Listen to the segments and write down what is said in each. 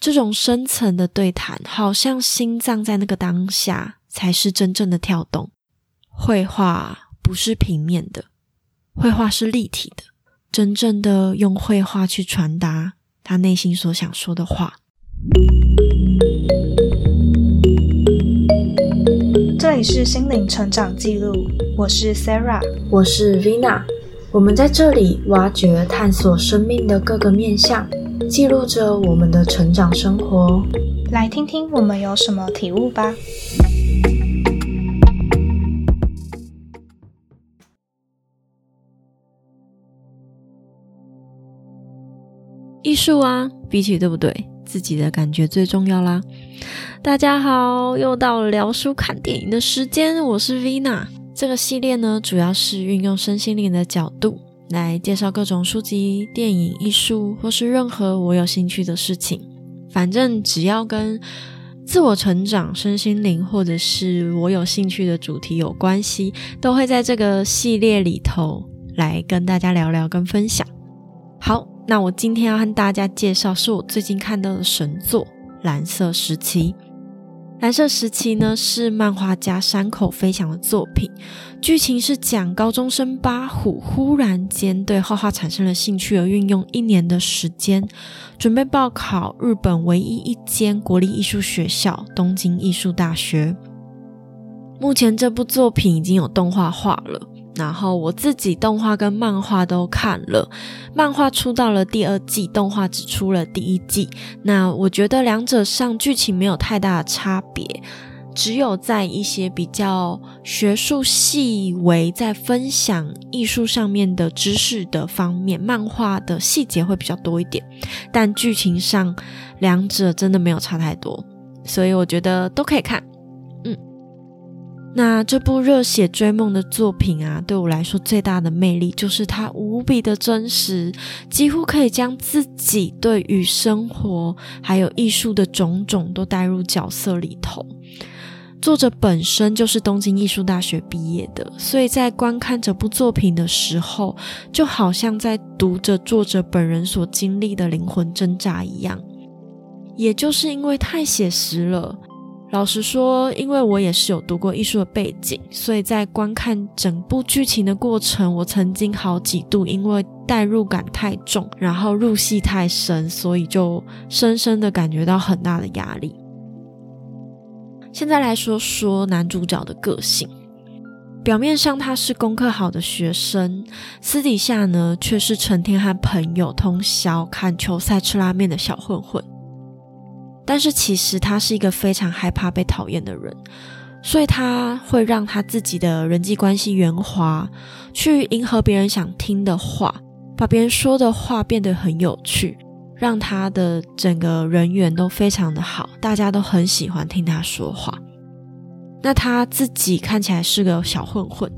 这种深层的对谈，好像心脏在那个当下才是真正的跳动。绘画不是平面的，绘画是立体的，真正的用绘画去传达他内心所想说的话。这里是心灵成长记录，我是 Sarah，我是 Vina。我们在这里挖掘、探索生命的各个面向，记录着我们的成长生活。来听听我们有什么体悟吧。艺术啊，比起对不对，自己的感觉最重要啦。大家好，又到了聊书、看电影的时间，我是 Vina。这个系列呢，主要是运用身心灵的角度来介绍各种书籍、电影、艺术，或是任何我有兴趣的事情。反正只要跟自我成长、身心灵，或者是我有兴趣的主题有关系，都会在这个系列里头来跟大家聊聊、跟分享。好。那我今天要和大家介绍，是我最近看到的神作《蓝色时期》。《蓝色时期》呢是漫画家山口飞翔的作品，剧情是讲高中生八虎忽然间对画画产生了兴趣，而运用一年的时间准备报考日本唯一一间国立艺术学校——东京艺术大学。目前这部作品已经有动画化了。然后我自己动画跟漫画都看了，漫画出到了第二季，动画只出了第一季。那我觉得两者上剧情没有太大的差别，只有在一些比较学术细微，在分享艺术上面的知识的方面，漫画的细节会比较多一点。但剧情上两者真的没有差太多，所以我觉得都可以看。那这部热血追梦的作品啊，对我来说最大的魅力就是它无比的真实，几乎可以将自己对于生活还有艺术的种种都带入角色里头。作者本身就是东京艺术大学毕业的，所以在观看这部作品的时候，就好像在读着作者本人所经历的灵魂挣扎一样。也就是因为太写实了。老实说，因为我也是有读过艺术的背景，所以在观看整部剧情的过程，我曾经好几度因为代入感太重，然后入戏太深，所以就深深的感觉到很大的压力。现在来说说男主角的个性，表面上他是功课好的学生，私底下呢却是成天和朋友通宵看球赛、吃拉面的小混混。但是其实他是一个非常害怕被讨厌的人，所以他会让他自己的人际关系圆滑，去迎合别人想听的话，把别人说的话变得很有趣，让他的整个人缘都非常的好，大家都很喜欢听他说话。那他自己看起来是个小混混，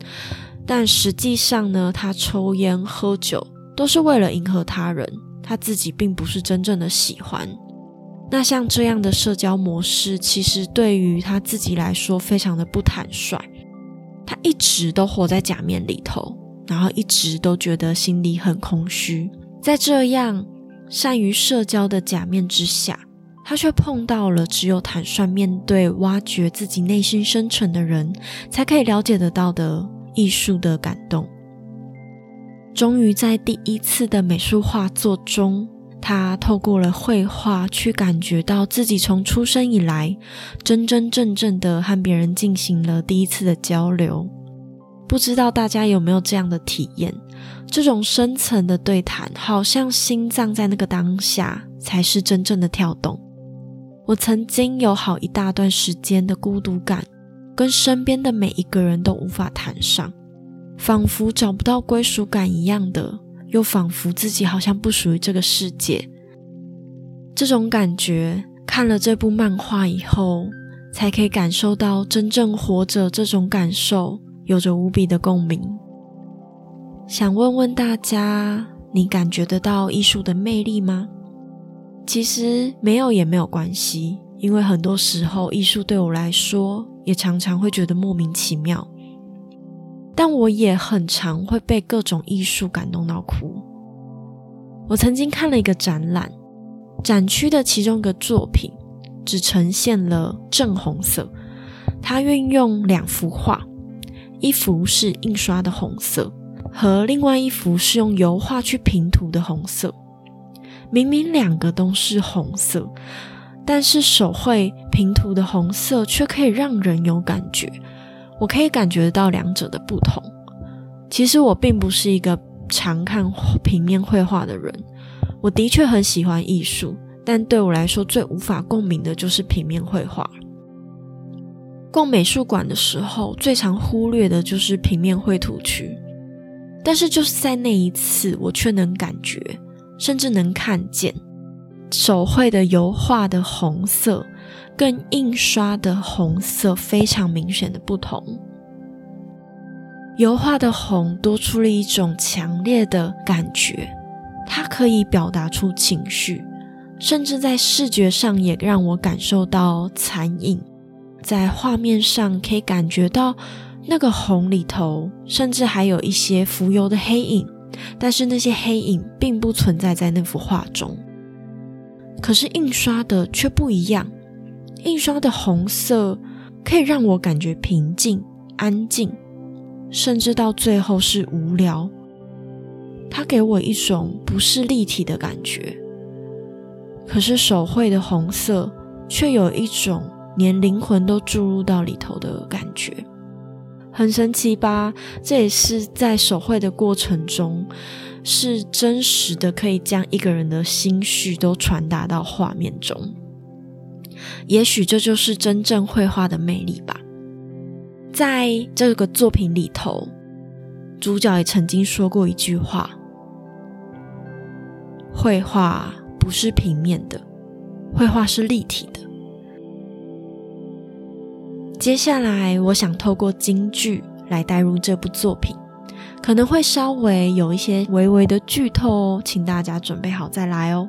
但实际上呢，他抽烟喝酒都是为了迎合他人，他自己并不是真正的喜欢。那像这样的社交模式，其实对于他自己来说非常的不坦率。他一直都活在假面里头，然后一直都觉得心里很空虚。在这样善于社交的假面之下，他却碰到了只有坦率面对、挖掘自己内心深沉的人，才可以了解得到的艺术的感动。终于在第一次的美术画作中。他透过了绘画去感觉到自己从出生以来，真真正正的和别人进行了第一次的交流。不知道大家有没有这样的体验？这种深层的对谈，好像心脏在那个当下才是真正的跳动。我曾经有好一大段时间的孤独感，跟身边的每一个人都无法谈上，仿佛找不到归属感一样的。又仿佛自己好像不属于这个世界，这种感觉看了这部漫画以后，才可以感受到真正活着这种感受，有着无比的共鸣。想问问大家，你感觉得到艺术的魅力吗？其实没有也没有关系，因为很多时候艺术对我来说，也常常会觉得莫名其妙。但我也很常会被各种艺术感动到哭。我曾经看了一个展览，展区的其中一个作品只呈现了正红色，它运用两幅画，一幅是印刷的红色，和另外一幅是用油画去平涂的红色。明明两个都是红色，但是手绘平涂的红色却可以让人有感觉。我可以感觉到两者的不同。其实我并不是一个常看平面绘画的人。我的确很喜欢艺术，但对我来说最无法共鸣的就是平面绘画。逛美术馆的时候，最常忽略的就是平面绘图区，但是就是在那一次，我却能感觉，甚至能看见手绘的油画的红色跟印刷的红色非常明显的不同。油画的红多出了一种强烈的感觉。它可以表达出情绪，甚至在视觉上也让我感受到残影。在画面上可以感觉到那个红里头，甚至还有一些浮游的黑影，但是那些黑影并不存在在那幅画中。可是印刷的却不一样，印刷的红色可以让我感觉平静、安静，甚至到最后是无聊。它给我一种不是立体的感觉，可是手绘的红色却有一种连灵魂都注入到里头的感觉，很神奇吧？这也是在手绘的过程中，是真实的，可以将一个人的心绪都传达到画面中。也许这就是真正绘画的魅力吧。在这个作品里头，主角也曾经说过一句话。绘画不是平面的，绘画是立体的。接下来，我想透过京剧来带入这部作品，可能会稍微有一些微微的剧透哦，请大家准备好再来哦。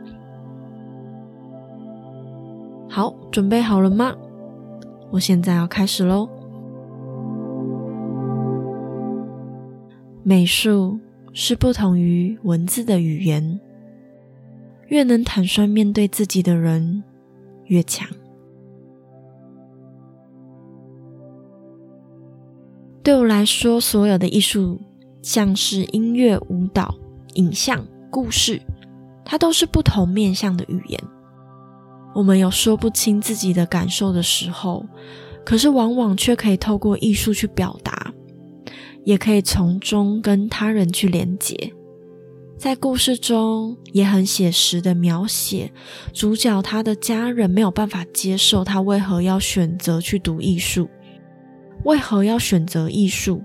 好，准备好了吗？我现在要开始喽。美术是不同于文字的语言。越能坦率面对自己的人，越强。对我来说，所有的艺术，像是音乐、舞蹈、影像、故事，它都是不同面向的语言。我们有说不清自己的感受的时候，可是往往却可以透过艺术去表达，也可以从中跟他人去连接。在故事中也很写实的描写主角他的家人没有办法接受他为何要选择去读艺术，为何要选择艺术？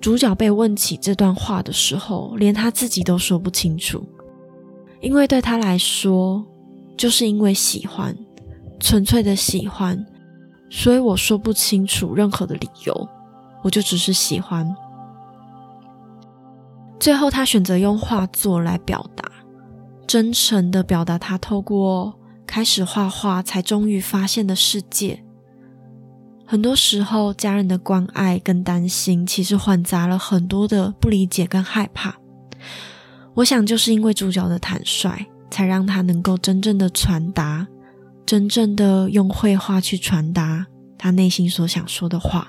主角被问起这段话的时候，连他自己都说不清楚，因为对他来说，就是因为喜欢，纯粹的喜欢，所以我说不清楚任何的理由，我就只是喜欢。最后，他选择用画作来表达，真诚的表达他透过开始画画才终于发现的世界。很多时候，家人的关爱跟担心，其实混杂了很多的不理解跟害怕。我想，就是因为主角的坦率，才让他能够真正的传达，真正的用绘画去传达他内心所想说的话。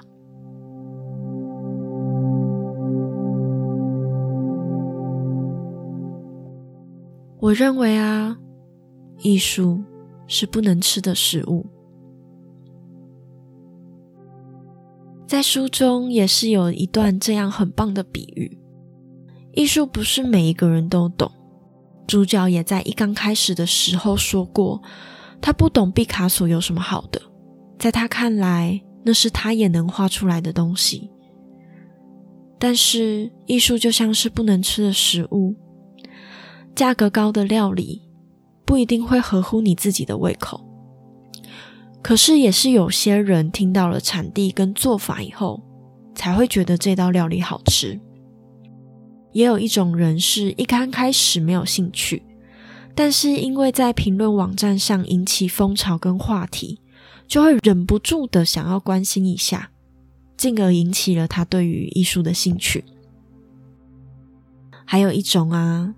我认为啊，艺术是不能吃的食物。在书中也是有一段这样很棒的比喻：艺术不是每一个人都懂。主角也在一刚开始的时候说过，他不懂毕卡索有什么好的，在他看来，那是他也能画出来的东西。但是，艺术就像是不能吃的食物。价格高的料理不一定会合乎你自己的胃口，可是也是有些人听到了产地跟做法以后，才会觉得这道料理好吃。也有一种人是一刚开始没有兴趣，但是因为在评论网站上引起风潮跟话题，就会忍不住的想要关心一下，进而引起了他对于艺术的兴趣。还有一种啊。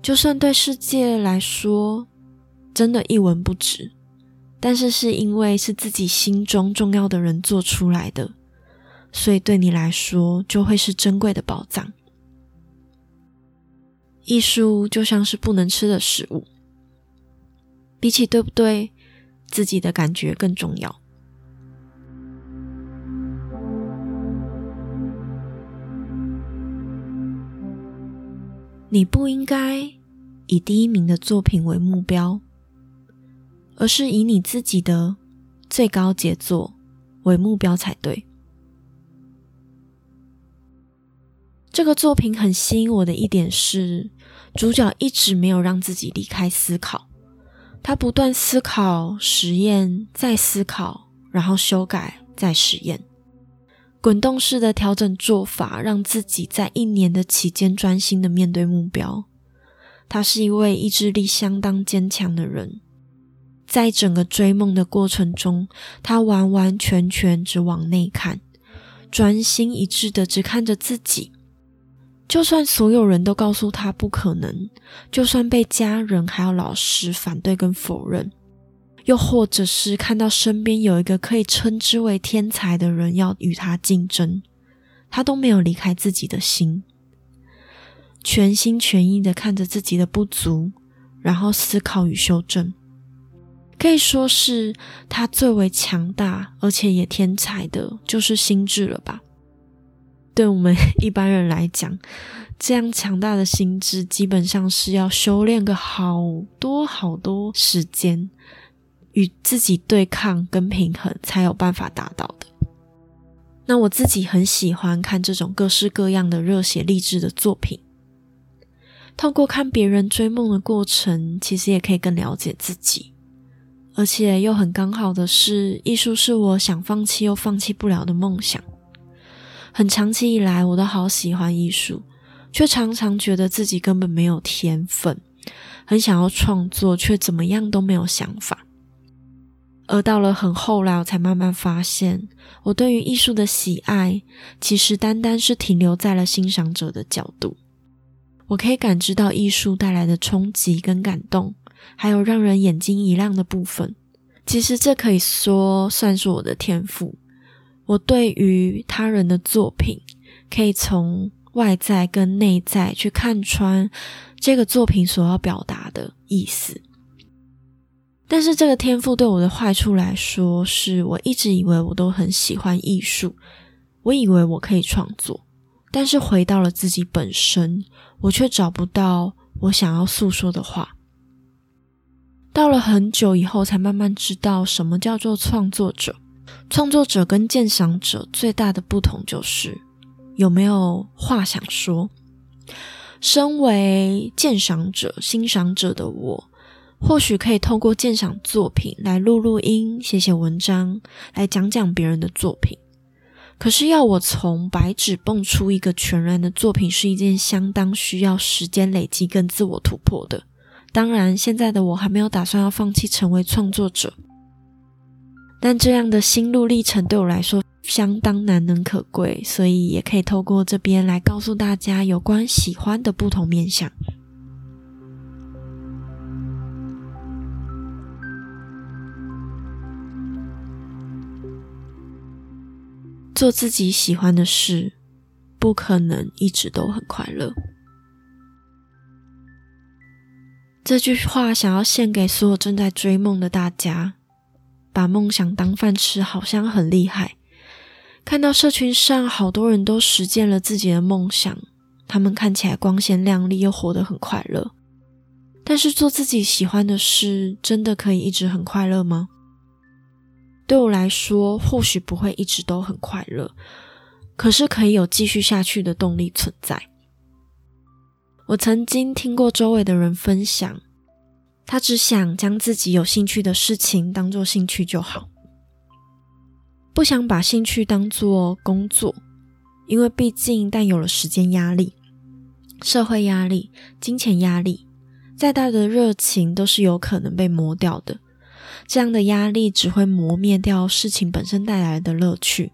就算对世界来说，真的一文不值。但是是因为是自己心中重要的人做出来的，所以对你来说就会是珍贵的宝藏。艺术就像是不能吃的食物，比起对不对，自己的感觉更重要。你不应该以第一名的作品为目标。而是以你自己的最高杰作为目标才对。这个作品很吸引我的一点是，主角一直没有让自己离开思考，他不断思考、实验、再思考，然后修改、再实验，滚动式的调整做法，让自己在一年的期间专心的面对目标。他是一位意志力相当坚强的人。在整个追梦的过程中，他完完全全只往内看，专心一致的只看着自己。就算所有人都告诉他不可能，就算被家人还有老师反对跟否认，又或者是看到身边有一个可以称之为天才的人要与他竞争，他都没有离开自己的心，全心全意的看着自己的不足，然后思考与修正。可以说是他最为强大，而且也天才的，就是心智了吧？对我们 一般人来讲，这样强大的心智，基本上是要修炼个好多好多时间，与自己对抗跟平衡，才有办法达到的。那我自己很喜欢看这种各式各样的热血励志的作品，透过看别人追梦的过程，其实也可以更了解自己。而且又很刚好的是，艺术是我想放弃又放弃不了的梦想。很长期以来，我都好喜欢艺术，却常常觉得自己根本没有天分，很想要创作，却怎么样都没有想法。而到了很后来，我才慢慢发现，我对于艺术的喜爱，其实单单是停留在了欣赏者的角度。我可以感知到艺术带来的冲击跟感动。还有让人眼睛一亮的部分，其实这可以说算是我的天赋。我对于他人的作品，可以从外在跟内在去看穿这个作品所要表达的意思。但是这个天赋对我的坏处来说，是我一直以为我都很喜欢艺术，我以为我可以创作，但是回到了自己本身，我却找不到我想要诉说的话。到了很久以后，才慢慢知道什么叫做创作者。创作者跟鉴赏者最大的不同就是有没有话想说。身为鉴赏者、欣赏者的我，或许可以透过鉴赏作品来录录音、写写文章，来讲讲别人的作品。可是要我从白纸蹦出一个全然的作品，是一件相当需要时间累积跟自我突破的。当然，现在的我还没有打算要放弃成为创作者，但这样的心路历程对我来说相当难能可贵，所以也可以透过这边来告诉大家有关喜欢的不同面向。做自己喜欢的事，不可能一直都很快乐。这句话想要献给所有正在追梦的大家，把梦想当饭吃，好像很厉害。看到社群上好多人都实践了自己的梦想，他们看起来光鲜亮丽，又活得很快乐。但是做自己喜欢的事，真的可以一直很快乐吗？对我来说，或许不会一直都很快乐，可是可以有继续下去的动力存在。我曾经听过周围的人分享，他只想将自己有兴趣的事情当做兴趣就好，不想把兴趣当做工作，因为毕竟但有了时间压力、社会压力、金钱压力，再大的热情都是有可能被磨掉的。这样的压力只会磨灭掉事情本身带来的乐趣，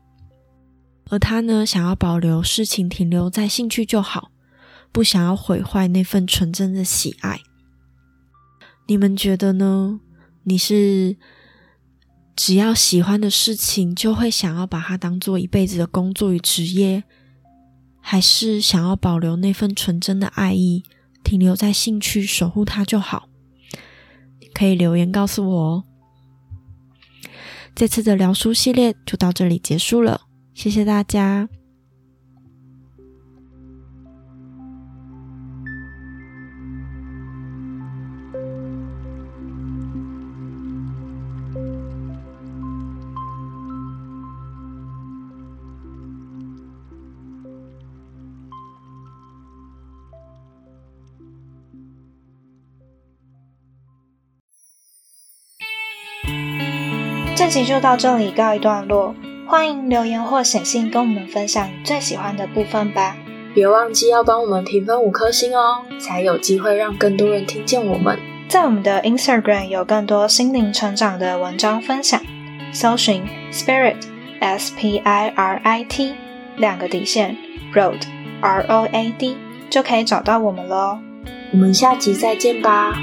而他呢，想要保留事情停留在兴趣就好。不想要毁坏那份纯真的喜爱，你们觉得呢？你是只要喜欢的事情就会想要把它当做一辈子的工作与职业，还是想要保留那份纯真的爱意，停留在兴趣，守护它就好？可以留言告诉我哦。这次的聊书系列就到这里结束了，谢谢大家。这集就到这里告一段落，欢迎留言或写信跟我们分享你最喜欢的部分吧。别忘记要帮我们评分五颗星哦，才有机会让更多人听见我们。在我们的 Instagram 有更多心灵成长的文章分享，搜寻 Spirit S P I R I T 两个底线 Road R O A D 就可以找到我们了哦。我们下集再见吧。